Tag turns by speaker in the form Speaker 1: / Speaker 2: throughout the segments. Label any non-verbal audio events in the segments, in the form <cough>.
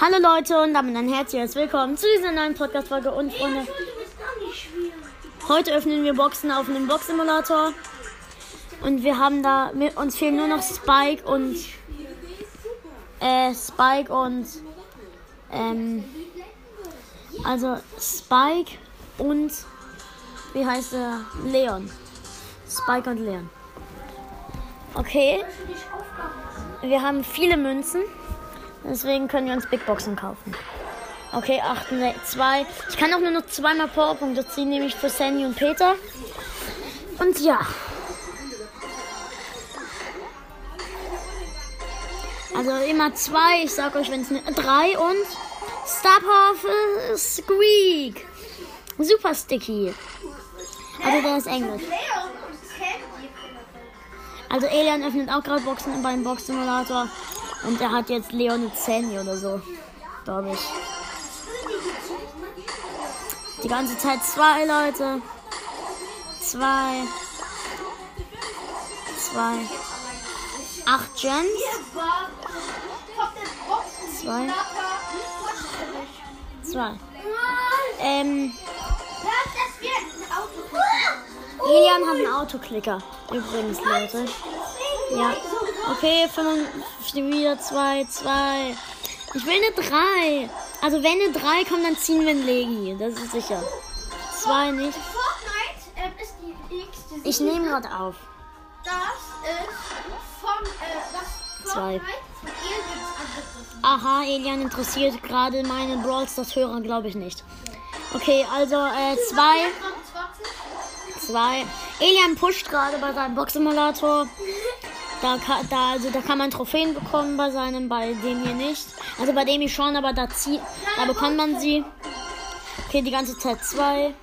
Speaker 1: Hallo Leute und damit ein herzliches Willkommen zu dieser neuen Podcast-Folge und Freunde. Heute öffnen wir Boxen auf einem Box-Simulator. Und wir haben da, uns fehlen nur noch Spike und, äh, Spike und, ähm, also Spike und, wie heißt er? Leon. Spike und Leon. Okay. Wir haben viele Münzen. Deswegen können wir uns Big Boxen kaufen. Okay, 8, 2. Ich kann auch nur noch zweimal Powerpunkte ziehen, nämlich für Sandy und Peter. Und ja. Also immer zwei. Ich sag euch, wenn es eine 3 und Star Power Squeak. Super Sticky. Also der ist Englisch. Also Elian öffnet auch gerade Boxen beim Box Simulator. Und er hat jetzt Leon Sandy oder so. Glaube ich. Die ganze Zeit zwei Leute. Zwei. Zwei. Acht Gens. Zwei. Zwei. Ähm. Elian hat einen Autoklicker. Übrigens, Leute. Ja. Okay, 5, wieder 2, 2. Ich will eine 3. Also wenn eine 3 kommt, dann ziehen wir ein Legi. Das ist sicher. 2 nicht.
Speaker 2: Fortnite äh, ist die nächste
Speaker 1: Ich nehme gerade auf.
Speaker 2: Das ist von, äh, das
Speaker 1: Zwei. Aha, Elian interessiert gerade meine Brawls, das Hörer glaube ich nicht. Okay, also äh, 2,
Speaker 2: 25.
Speaker 1: 2. Elian pusht gerade bei seinem Boxsimulator. Da, ka- da, also, da kann man Trophäen bekommen bei seinem, bei dem hier nicht. Also bei dem hier schon, aber da, zieh, da bekommt man sie. Okay, die ganze Zeit zwei.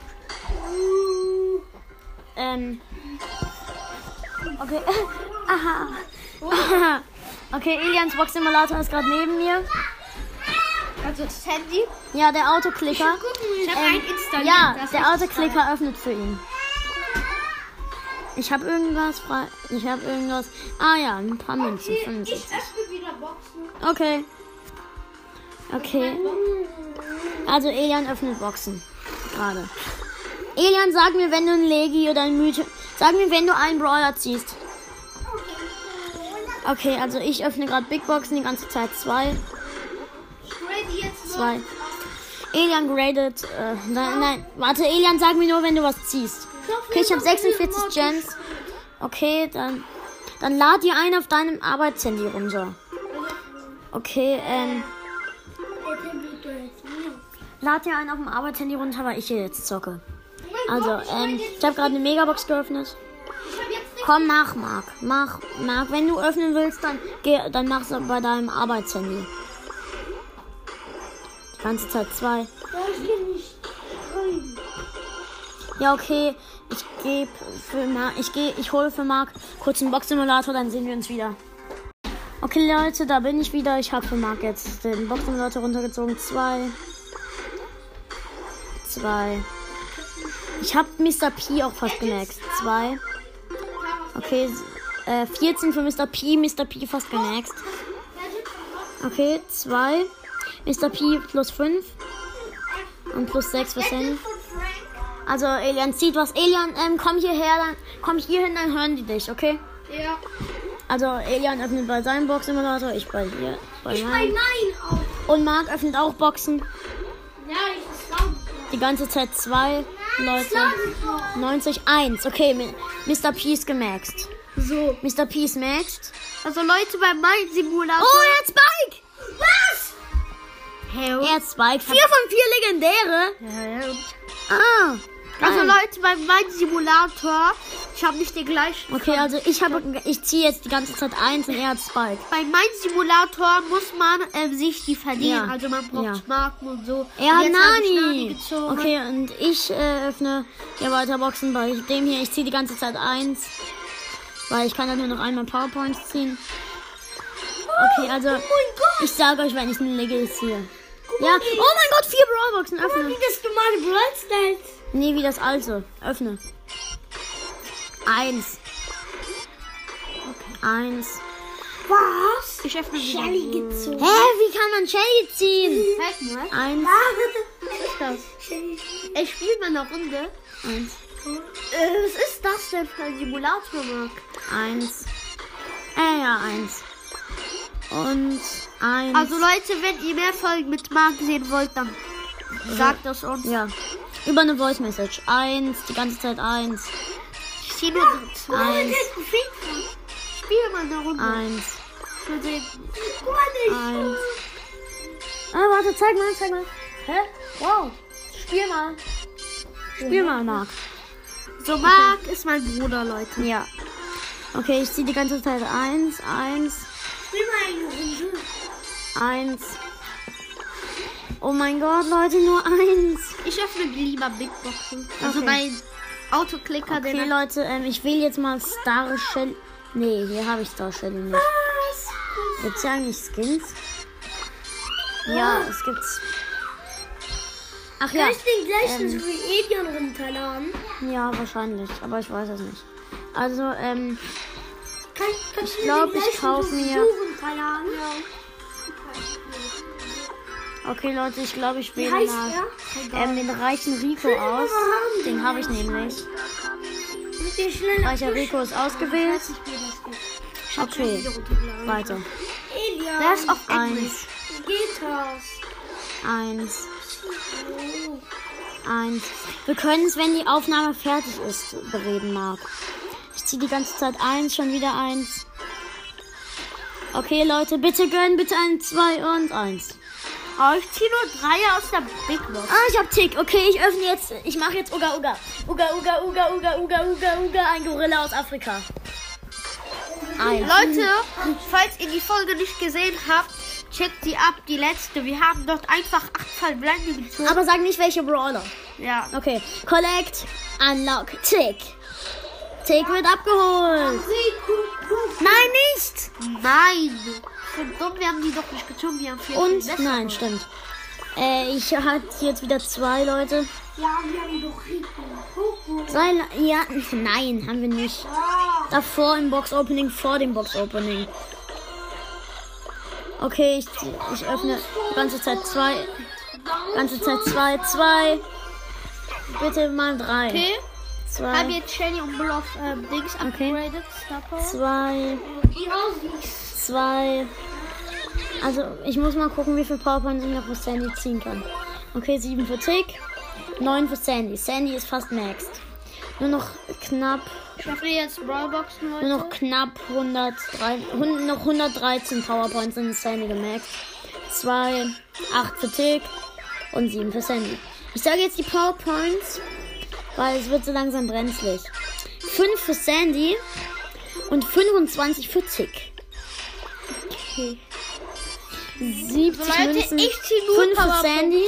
Speaker 1: Ähm. Okay. <laughs> Aha. Aha. <laughs> Okay, Elians Boxsimulator ist gerade neben mir.
Speaker 2: Also das Handy.
Speaker 1: Ja, der Autoklicker.
Speaker 2: Ich habe
Speaker 1: Ähm,
Speaker 2: einen installiert.
Speaker 1: ja, der Autoklicker öffnet für ihn. Ich habe irgendwas frei. Ich habe irgendwas. Ah ja, ein paar Münzen.
Speaker 2: Okay, ich
Speaker 1: 75.
Speaker 2: öffne wieder Boxen.
Speaker 1: Okay. Okay. Also Elian öffnet Boxen. Gerade. Elian, sag mir, wenn du ein Legi oder ein Mythe. Sag mir, wenn du einen Brawler ziehst. Okay, also ich öffne gerade Big Boxen die ganze Zeit. Zwei. Zwei. Elian gradet. Äh, nein, nein. Warte, Elian, sag mir nur, wenn du was ziehst. Okay, ich habe 46 Gems. Okay, dann. Dann lad dir einen auf deinem Arbeitshandy runter. Okay, ähm. Lad dir einen auf dem Arbeitshandy runter, weil ich hier jetzt zocke. Also, ähm, ich habe gerade eine Megabox geöffnet. Komm, mach, Marc. Mach, Marc. Wenn du öffnen willst, dann geh, dann mach's bei deinem Arbeitshandy. Die ganze Zeit zwei. Ja, okay. Ich gebe für Marc, ich gehe, ich hole für Marc kurz einen Boxsimulator, dann sehen wir uns wieder. Okay, Leute, da bin ich wieder. Ich habe für Marc jetzt den Boxsimulator runtergezogen. Zwei. Zwei. Ich habe Mr. P auch fast gemaxt. Zwei. Okay, äh, 14 für Mr. P. Mr. P fast gemaxt. Okay, 2. Mr. P plus 5. Und plus 6 für Sandy. Also, Elian zieht was. Elian, ähm, komm hierher, dann komm hier hin, dann hören die dich, okay?
Speaker 2: Ja.
Speaker 1: Also, Elian öffnet bei seinem Boxsimulator, ich bei dir. Bei
Speaker 2: Ich bei
Speaker 1: meinem.
Speaker 2: meinen auch.
Speaker 1: Und Marc öffnet auch Boxen.
Speaker 2: Ja, ich glaube.
Speaker 1: Die ganze Zeit zwei Leute. 90, 1. Okay, Mr. P ist gemaxt.
Speaker 2: So.
Speaker 1: Mr. P ist maxed.
Speaker 2: Also Leute, bei meinem Simulator.
Speaker 1: Oh, er hat Spike!
Speaker 2: was? Hä?
Speaker 1: Er hat Spike. Vier von vier Legendäre.
Speaker 2: Ja, ja.
Speaker 1: Ah.
Speaker 2: Also. Leute, bei meinem Simulator, ich habe nicht den gleichen.
Speaker 1: Okay, also ich habe, ich ziehe jetzt die ganze Zeit eins und er hat Spike.
Speaker 2: Bei meinem Simulator muss man ähm, sich die verdienen.
Speaker 1: Ja.
Speaker 2: Also man braucht
Speaker 1: Ja.
Speaker 2: Marken und so.
Speaker 1: Er hat Nani.
Speaker 2: gezogen.
Speaker 1: Okay, und ich äh, öffne hier weiter Boxen bei dem hier. Ich ziehe die ganze Zeit eins, weil ich kann dann nur noch einmal Powerpoints ziehen. Okay, also
Speaker 2: Oh mein Gott.
Speaker 1: ich sage euch, wenn ich eine Legge ziehe. Ja. Oh mein Gott, vier Brawlboxen öffne.
Speaker 2: das normale Brawl.
Speaker 1: Nee, wie das alte. Öffne. Eins. Eins.
Speaker 2: Was? Ich öffne.
Speaker 3: Shelly gezogen.
Speaker 1: Hä, wie kann man Shelly ziehen?
Speaker 2: Mal.
Speaker 1: Eins,
Speaker 2: Was ist das? Ich spiele mal eine Runde.
Speaker 1: eins,
Speaker 2: Äh, was ist das denn für ein Simulator, Marc?
Speaker 1: eins. Äh, ja, eins. Und eins.
Speaker 2: Also Leute, wenn ihr mehr Folgen mit Marc sehen wollt, dann sagt das uns.
Speaker 1: ja. Über eine Voice Message. Eins, die ganze Zeit eins.
Speaker 2: Ich sehe nur zwei.
Speaker 1: Eins,
Speaker 2: Spiel mal eine Runde.
Speaker 1: eins, eins. Ah, warte, zeig mal, zeig mal. Hä? Wow. Spiel mal. Spiel mal, Marc.
Speaker 2: So, Marc ist mein Bruder, Leute.
Speaker 1: Ja. Okay, ich ziehe die ganze Zeit eins, eins,
Speaker 3: Spiel mal eine Runde.
Speaker 1: eins. Oh mein Gott, Leute, nur eins.
Speaker 2: Ich öffne lieber Big Boxen. Also
Speaker 1: Okay.
Speaker 2: mein Autoklicker,
Speaker 1: Okay,
Speaker 2: der
Speaker 1: Leute, ähm, ich wähle jetzt mal Star Shell. Nee, hier habe ich Star Shell nicht.
Speaker 3: Was?
Speaker 1: Gibt's ja eigentlich Skins? Ja, es gibt's. Ach ja,
Speaker 3: Kann ich den gleichen
Speaker 1: ähm,
Speaker 3: wie Edion runterladen?
Speaker 1: ja, wahrscheinlich, aber ich weiß es nicht. Also, ähm,
Speaker 3: Kann, kann ich,
Speaker 1: glaub,
Speaker 3: den
Speaker 1: ich
Speaker 3: gleichen
Speaker 1: kauf
Speaker 3: so
Speaker 1: mir-
Speaker 3: runterladen?
Speaker 1: Okay, Leute, ich glaube, ich wähle mal ähm, den reichen Rico aus. Den habe ich nämlich. Reicher Rico ist ausgewählt. Okay, weiter.
Speaker 2: Der ist auf Englisch.
Speaker 1: Eins, eins, eins. Wir können es, wenn die Aufnahme fertig ist, bereden, Marc. Ich ziehe die ganze Zeit eins, schon wieder eins. Okay, Leute, bitte gönnen, bitte ein, zwei und eins.
Speaker 2: Oh, ich ziehe nur drei aus der Big Box.
Speaker 1: Ah, ich hab Tick. Okay, ich öffne jetzt. Ich mache jetzt Uga Uga. Uga Uga Uga Uga Uga Uga Uga. Ein Gorilla aus Afrika. Eins.
Speaker 2: Leute, falls ihr die Folge nicht gesehen habt, checkt die ab, die letzte. Wir haben dort einfach acht Verbleibende gezogen.
Speaker 1: Aber sag nicht welche Brawler.
Speaker 2: Ja.
Speaker 1: Okay. Collect, Unlock, Tick. Tick wird abgeholt. Nein, nicht.
Speaker 2: Nein. Für dumm, wir haben die doch nicht gezogen. Wir haben vier
Speaker 1: Und nein, stimmt. Äh, ich hatte jetzt wieder zwei Leute.
Speaker 3: Ja, wir haben doch Rico.
Speaker 1: Zwei, Le- ja, <laughs> nein, haben wir nicht. Davor im Box Opening, vor dem Box Opening. Okay, ich, ich öffne die ganze Zeit zwei. Ganze Zeit zwei, zwei. Bitte mal drei.
Speaker 2: Okay.
Speaker 1: Zwei,
Speaker 2: Haben jetzt Shelly und Bull auf ähm, Dings
Speaker 1: Okay.
Speaker 2: upgraded. Star Power.
Speaker 1: zwei, zwei. Also, ich muss mal gucken, wie viel Powerpoints ich noch für Sandy ziehen kann. Okay, sieben für Tick, neun für Sandy. Sandy ist fast maxed. Nur noch knapp
Speaker 2: Ich öffne jetzt Brawlboxen, Leute.
Speaker 1: Nur noch knapp 103, hun- noch 113 Powerpoints sind Sandy gemaxt. 2, 8 für Tick und 7 für Sandy. Ich sage jetzt die Powerpoints, weil es wird so langsam brenzlig. 5 für Sandy und 25 für Tick.
Speaker 2: Okay.
Speaker 1: 70
Speaker 2: So, Leute,
Speaker 1: Münzen,
Speaker 2: ich zieh nur
Speaker 1: 5 für. Sandy,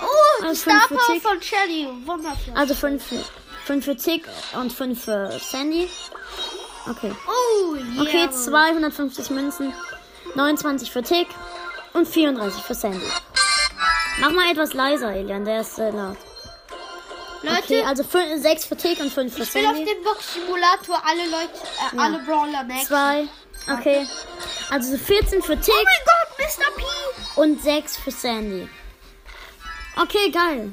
Speaker 2: Oh,
Speaker 1: Also
Speaker 2: Star Power von Shelly. Wundervoll.
Speaker 1: also 5 für, 5 für Tick und 5 für Sandy. Okay.
Speaker 2: Oh, yeah.
Speaker 1: Okay, 250 Münzen, 29 für Tick und 34 für Sandy. Mach mal etwas leiser, Elian, der ist äh, laut.
Speaker 2: Leute,
Speaker 1: Okay, also 6 für Tick und 5 für
Speaker 2: ich will auf
Speaker 1: Sandy.
Speaker 2: dem Box-Simulator alle Leute, äh,
Speaker 1: Ja.
Speaker 2: alle Brawler maxen.
Speaker 1: 2, okay. Also 14 für Tick
Speaker 2: Oh mein Gott, Mr. P.
Speaker 1: und 6 für Sandy. Okay, geil.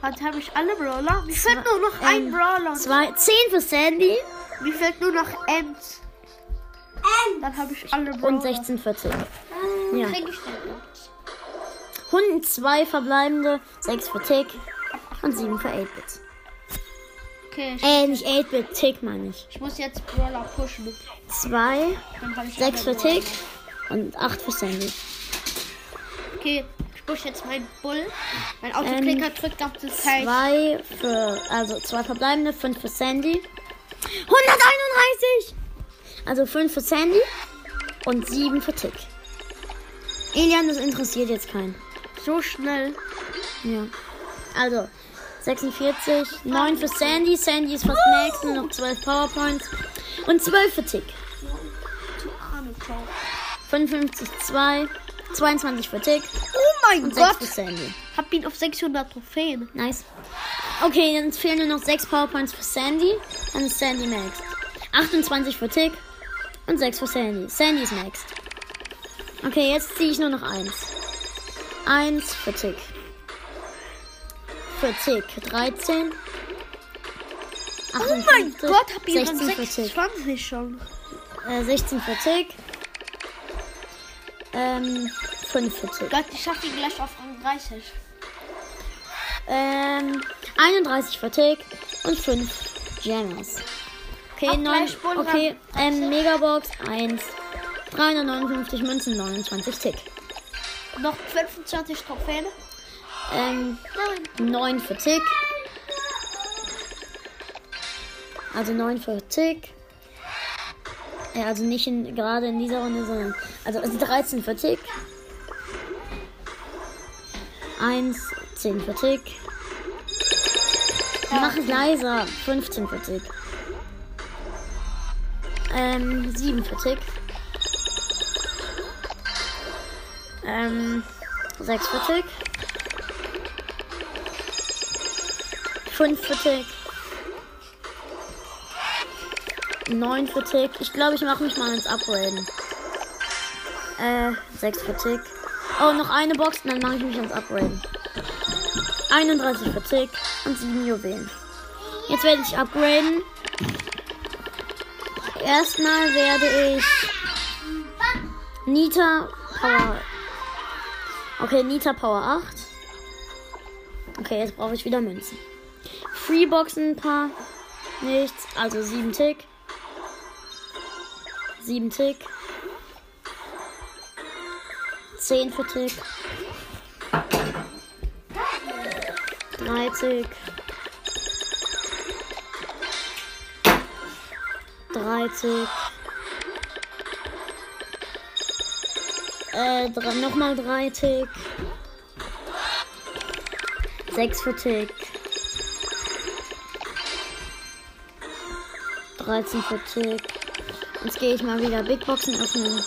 Speaker 2: Warte, habe ich alle Brawler? Mir fehlt nur noch ein
Speaker 1: Ähm,
Speaker 2: Brawler.
Speaker 1: Zwei, 10 für Sandy
Speaker 2: Mir fehlt nur noch Ems. Dann habe ich alle Brawler.
Speaker 1: und 16 für Tick. Ja.
Speaker 2: Krieg ich denn noch?
Speaker 1: 102 verbleibende, 6 für Tick und 7 für 8-Bit.
Speaker 2: Okay, ich,
Speaker 1: Äh, nicht 8-Bit, Tick meine ich.
Speaker 2: ich muss jetzt Brawler pushen.
Speaker 1: 2,
Speaker 2: Dann habe ich
Speaker 1: 6 für Tick und 8 für Sandy.
Speaker 2: Okay, ich push jetzt meinen Bull. Mein Autoklicker
Speaker 1: Ähm,
Speaker 2: drückt auf das Teil.
Speaker 1: 2 für, also 2 verbleibende, 5 für Sandy. 131! Also 5 für Sandy und 7 für Tick. Elian, das interessiert jetzt keinen.
Speaker 2: So schnell.
Speaker 1: Ja. Also 46, 9 für Sandy. Sandy ist fast max, nur noch 12 Powerpoints. Und 12 für Tick. 55, 2, 22 für Tick
Speaker 2: Oh mein
Speaker 1: und 6
Speaker 2: Gott.
Speaker 1: für Sandy.
Speaker 2: Hab ihn auf 600 Trophäen.
Speaker 1: Nice. Okay, jetzt fehlen nur noch 6 Powerpoints für Sandy. Dann ist Sandy max. 28 für Tick Und 6 für Sandy. Sandy ist next. Okay, jetzt ziehe ich nur noch eins. Eins für Tick. Für Tick. 13.
Speaker 2: Oh mein Gott, hab ich
Speaker 1: 16
Speaker 2: schon
Speaker 1: für Tick.
Speaker 2: 26 schon.
Speaker 1: Äh, 16 für Tick. Ähm, 5 für Tick.
Speaker 2: Gott, ich schaffe ihn gleich auf Rang 30.
Speaker 1: Ähm, 31 für Tick und 5 Gems. Okay,
Speaker 2: Auch
Speaker 1: 9.
Speaker 2: gleich Bullrun.
Speaker 1: Okay, ähm, Megabox 1. 359 Münzen, 29 Tick.
Speaker 2: Noch 25 Trophäen.
Speaker 1: Ähm,
Speaker 2: Nein.
Speaker 1: 9 für Tick. Also 9 für Tick. Ja, also nicht in, gerade in dieser Runde, sondern. Also, also 13 für Tick. 1, 10 für Tick. Mach es leiser. 15 für Tick. Ähm, 7 für Tick. Ähm, 6 für Tick. 5 für Tick. 9 für Tick. Ich glaube, ich mache mich mal ins Upgraden. Äh, 6 für Tick. Oh, noch eine Box dann mache ich mich ins Upgraden. 31 für Tick und 7 Juwelen. Jetzt werde ich upgraden. Erstmal werde ich Nita Power. Okay, Nita Power 8. Okay, jetzt brauche ich wieder Münzen. Freeboxen ein paar. Nichts. Also 7 Tick. 7 Tick. 10 für Tick. 3 Tick. 3 Tick. Äh, drei, nochmal 3 Tick. 6 für Tick. 13 für Tick. Jetzt gehe ich mal wieder Big Boxen öffnen.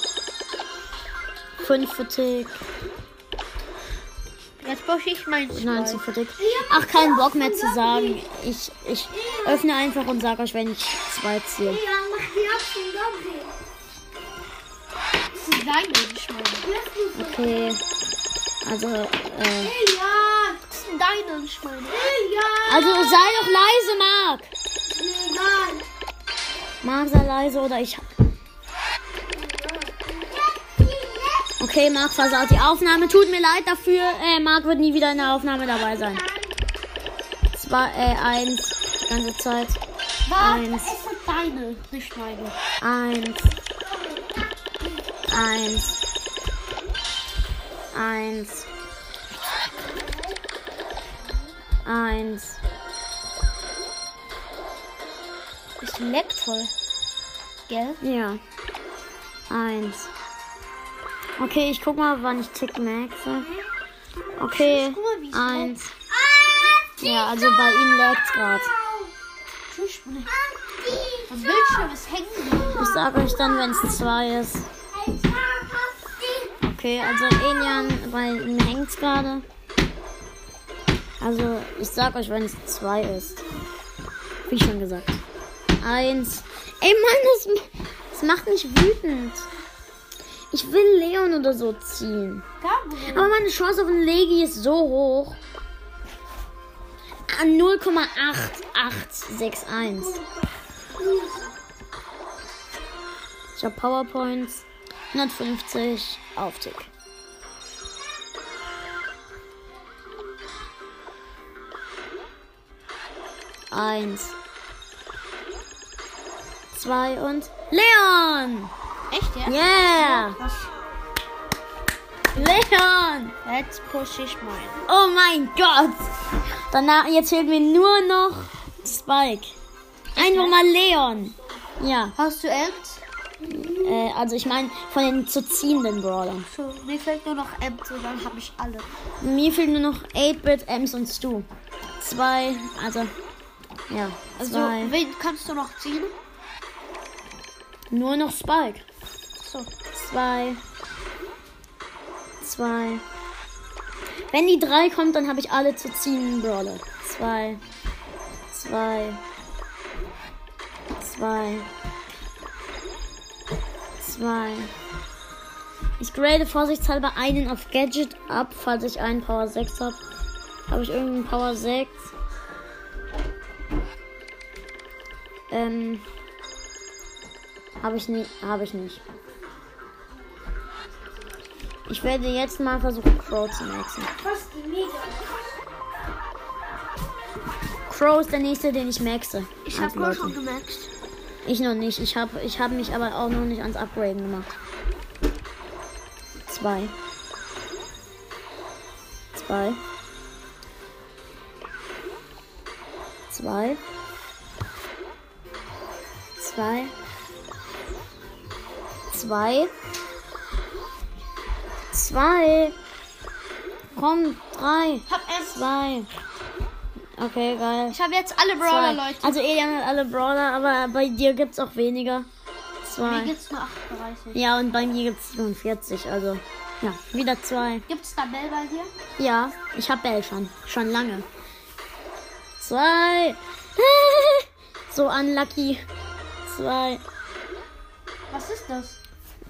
Speaker 1: 5 für Tick.
Speaker 2: Jetzt brauche ich meinen
Speaker 1: 19 für Tick. Ach, keinen Bock mehr zu sagen. Ich, ich öffne einfach und sage euch, wenn ich zwei ziehe. Okay. Also, äh. Also sei doch leise, Marc.
Speaker 3: Mir
Speaker 1: Marc, sei leise oder ich. Okay, Marc versaut die Aufnahme. Tut mir leid dafür. Äh, Marc wird nie wieder in der Aufnahme dabei sein. Zwei, äh, eins. Die ganze Zeit.
Speaker 2: Warte,
Speaker 1: Eins.
Speaker 2: es ist deine, nicht meine.
Speaker 1: Eins. Eins. Eins. Eins.
Speaker 2: Leckt voll. Gell?
Speaker 1: Ja. Eins. Okay, ich guck mal, wann ich Tick maxe. Okay. Eins. Ja, also bei ihm lag's
Speaker 2: Bruder. Das Bildschirm ist hängen.
Speaker 1: Ich sag euch dann, wenn es zwei ist. Okay, also Elian, bei ihm hängt's gerade. Also, ich sag euch, wenn es zwei ist. Wie schon gesagt. Eins. Ey, Mann, das, das macht mich wütend. Ich will Leon oder so ziehen. Aber meine Chance auf einen Legi ist so hoch. Ah, 0,8861. Ich habe Powerpoints. 150 Auftick. Eins. Zwei und Leon!
Speaker 2: Echt, ja?
Speaker 1: Yeah!
Speaker 2: Was?
Speaker 1: Leon!
Speaker 2: Jetzt push ich meinen.
Speaker 1: Oh mein Gott! Danach, jetzt fehlt mir nur noch Spike. Einfach mal Leon. Ja,
Speaker 2: Hast du Ems?
Speaker 1: äh, also ich meine von den zu ziehenden Brawlern.
Speaker 2: So, mir fällt nur noch Ems und dann habe ich alle.
Speaker 1: Mir fehlt nur noch 8-Bit, Ems und Stu. Zwei, also, ja,
Speaker 2: Also,
Speaker 1: zwei.
Speaker 2: wen kannst du noch ziehen?
Speaker 1: Nur noch Spike.
Speaker 2: So.
Speaker 1: Zwei. Zwei. Wenn die drei kommt, dann habe ich alle zu ziehenden Brawler. Zwei. Zwei. Zwei. Zwei. Ich grade vorsichtshalber einen auf Gadget ab, falls ich einen Power 6 habe. Habe ich irgendeinen Power 6? Ähm. Habe ich nicht. Habe ich nicht. Ich werde jetzt mal versuchen, Crow zu maxen. Crow ist der nächste, den ich maxe.
Speaker 2: Ich habe
Speaker 1: Leute.
Speaker 2: schon gemerkt.
Speaker 1: Ich noch nicht. Ich habe ich hab mich aber auch noch nicht ans Upgraden gemacht. Zwei. Zwei. Zwei. Zwei. Zwei. Zwei. Komm, drei.
Speaker 2: Erst.
Speaker 1: Zwei. Okay, geil.
Speaker 2: Ich habe jetzt alle Brawler,
Speaker 1: Zwei.
Speaker 2: Leute.
Speaker 1: Also Elian hat alle Brawler, aber bei dir gibt's auch weniger.
Speaker 2: Mir
Speaker 1: Zwei.
Speaker 2: gibt's nur 38.
Speaker 1: Ja, und bei mir gibt's 47, also ja, wieder zwei.
Speaker 2: Gibt's da Bell bei dir?
Speaker 1: Ja, ich hab Bell schon, schon lange. Zwei. <laughs> so unlucky. Zwei.
Speaker 2: Was ist das?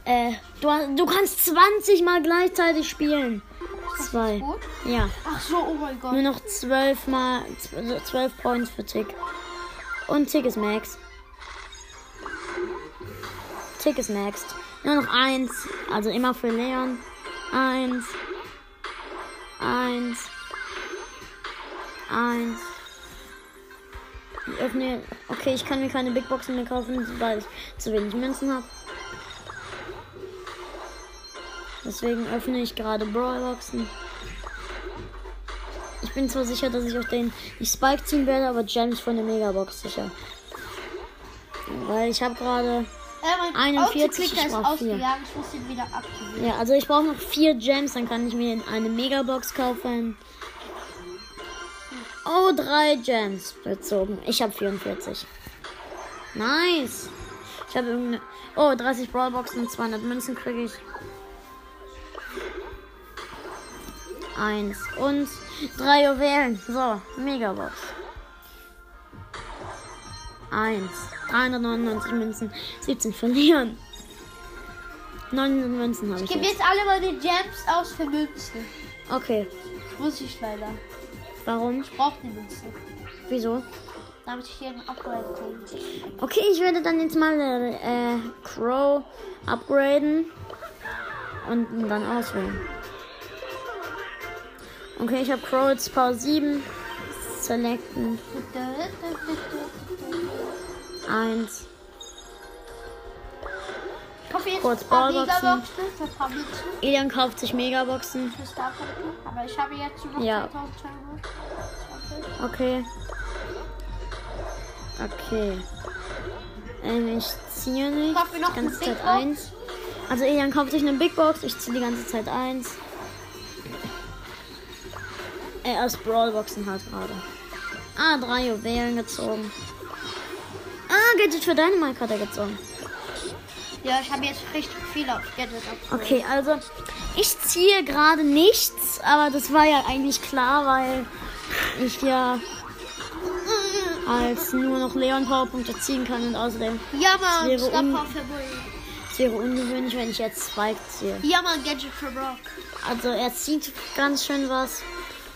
Speaker 1: Äh, du, du kannst 20 mal gleichzeitig spielen. Zwei.
Speaker 2: Gut.
Speaker 1: Ja,
Speaker 2: Ach so, oh mein Gott.
Speaker 1: nur noch 12 mal 12 Points für Tick. Und Tick ist Max. Tick ist Max. Nur noch eins. Also immer für Leon. Eins. Eins. Eins. Ich öffne. Okay, ich kann mir keine Big Boxen mehr kaufen, weil ich zu wenig Münzen habe. Deswegen öffne ich gerade Brawlboxen. Ich bin zwar sicher, dass ich auch den nicht Spike ziehen werde, aber Gems von der Megabox sicher. Weil ich habe gerade.
Speaker 2: Äh, mein
Speaker 1: 41,
Speaker 2: Autoclicker
Speaker 1: ich brauch vier.
Speaker 2: Ich.
Speaker 1: Ja, also ich brauche noch vier Gems, dann kann ich mir eine Megabox kaufen. Oh, drei Gems bezogen. Ich habe 44. Nice. Ich habe irgendeine. Oh, 30 Brawlboxen und 200 Münzen kriege ich. Eins und drei Juwelen. So, Megabox. Eins. 399 Münzen. 17 verlieren. 900 Münzen habe ich.
Speaker 2: Ich gebe
Speaker 1: jetzt.
Speaker 2: jetzt alle meine Gems aus für Münzen.
Speaker 1: Okay.
Speaker 2: Muss ich leider.
Speaker 1: Warum?
Speaker 2: Ich brauche die Münzen.
Speaker 1: Wieso?
Speaker 2: Damit ich hier ein Upgrade kriege.
Speaker 1: Okay, ich werde dann jetzt mal äh, Crow upgraden und ihn dann auswählen. Okay, ich habe Crow jetzt Power 7. Selecten. Eins.
Speaker 2: Ich
Speaker 1: Kurz Ballboxen.
Speaker 2: Megaboxen
Speaker 1: Elian kauft sich Megaboxen.
Speaker 2: Aber ich habe jetzt noch
Speaker 1: Ja.
Speaker 2: 2200.
Speaker 1: Okay. Okay. Ähm, ich ziehe nicht.
Speaker 2: Noch
Speaker 1: die ganze Zeit eins. Also Elian kauft sich eine Big Box. Ich ziehe die ganze Zeit eins. Er aus Brawlboxen hat gerade. Ah, drei Juwelen gezogen. Ah, Gadget für Dynamite hat er gezogen.
Speaker 2: Ja, ich habe jetzt richtig viel auf Gadget ab.
Speaker 1: Okay, also ich ziehe gerade nichts, aber das war ja eigentlich klar, weil ich ja als nur noch Leon Powerpunkte ziehen kann und außerdem
Speaker 2: Ja, Mann,
Speaker 1: wäre
Speaker 2: Star Power für
Speaker 1: es wäre ungewöhnlich, wenn ich jetzt Spike ziehe.
Speaker 2: Ja, Mann, Gadget für Brock.
Speaker 1: Also er zieht ganz schön was.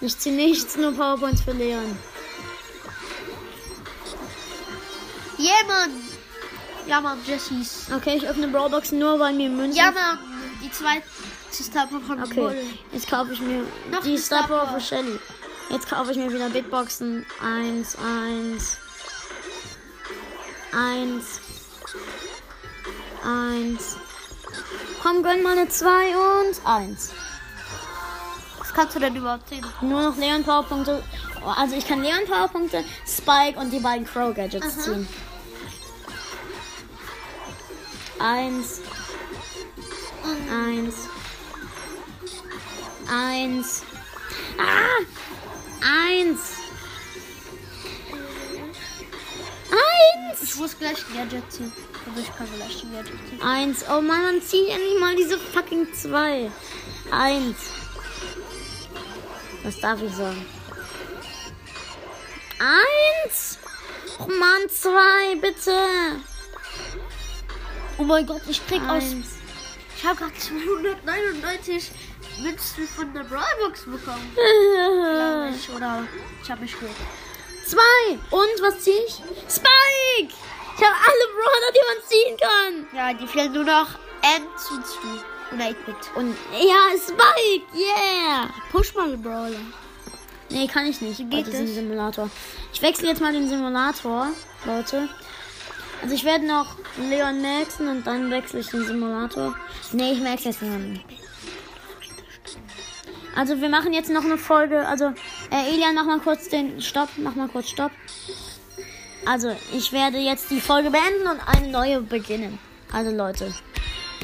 Speaker 1: Ich ziehe nichts, nur Powerpoints für Leon.
Speaker 2: Ja, Mann. Ja, Mann, Jessies.
Speaker 1: Okay, ich öffne Brawlboxen nur, weil mir Münzen.
Speaker 2: Ja, Mann. Die zweite Star Power von
Speaker 1: Okay,
Speaker 2: Bull.
Speaker 1: jetzt kaufe ich mir
Speaker 2: Noch
Speaker 1: die Star Power. für Shelly. Jetzt kaufe ich mir wieder Big Boxen. Eins, eins. Eins. Eins. Komm, gönn mal eine 2 und 1.
Speaker 2: Kannst du denn überhaupt sehen?
Speaker 1: Nur noch Leon Powerpunkte. Also ich kann Leon Powerpunkte, Spike und die beiden Crow Gadgets
Speaker 2: Aha.
Speaker 1: ziehen. Eins. Eins. Eins. Ah! Eins. Eins.
Speaker 2: Ich muss gleich ein Gadget ziehen. Also ich kann gleich ein Gadget ziehen.
Speaker 1: Eins. Oh Mann, dann zieh endlich mal diese fucking zwei. Eins. Was darf ich sagen? Eins. Oh Mann, zwei, bitte. Oh mein Gott, ich krieg aus.
Speaker 2: Eins. Ich habe gerade 299 Münzen von der Brawlbox bekommen. Glaub ich. Oder ich habe mich gut.
Speaker 1: Zwei. Und was zieh ich? Spike! Ich habe alle Brawler, die man ziehen kann.
Speaker 2: Ja, die fehlen nur noch Ems und Stu. Oder 8-Bit.
Speaker 1: Und ja, Spike, yeah.
Speaker 2: Push mal den Brawler.
Speaker 1: Nee, kann ich nicht. Geht
Speaker 2: es?
Speaker 1: Simulator. Ich wechsle jetzt mal den Simulator, Leute. Also ich werde noch Leon maxen und dann wechsle ich den Simulator. Nee, ich max jetzt Leon. Also wir machen jetzt noch eine Folge. Also äh, Elian, mach mal kurz den Stopp. Mach mal kurz Stopp. Also ich werde jetzt die Folge beenden und eine neue beginnen. Also Leute.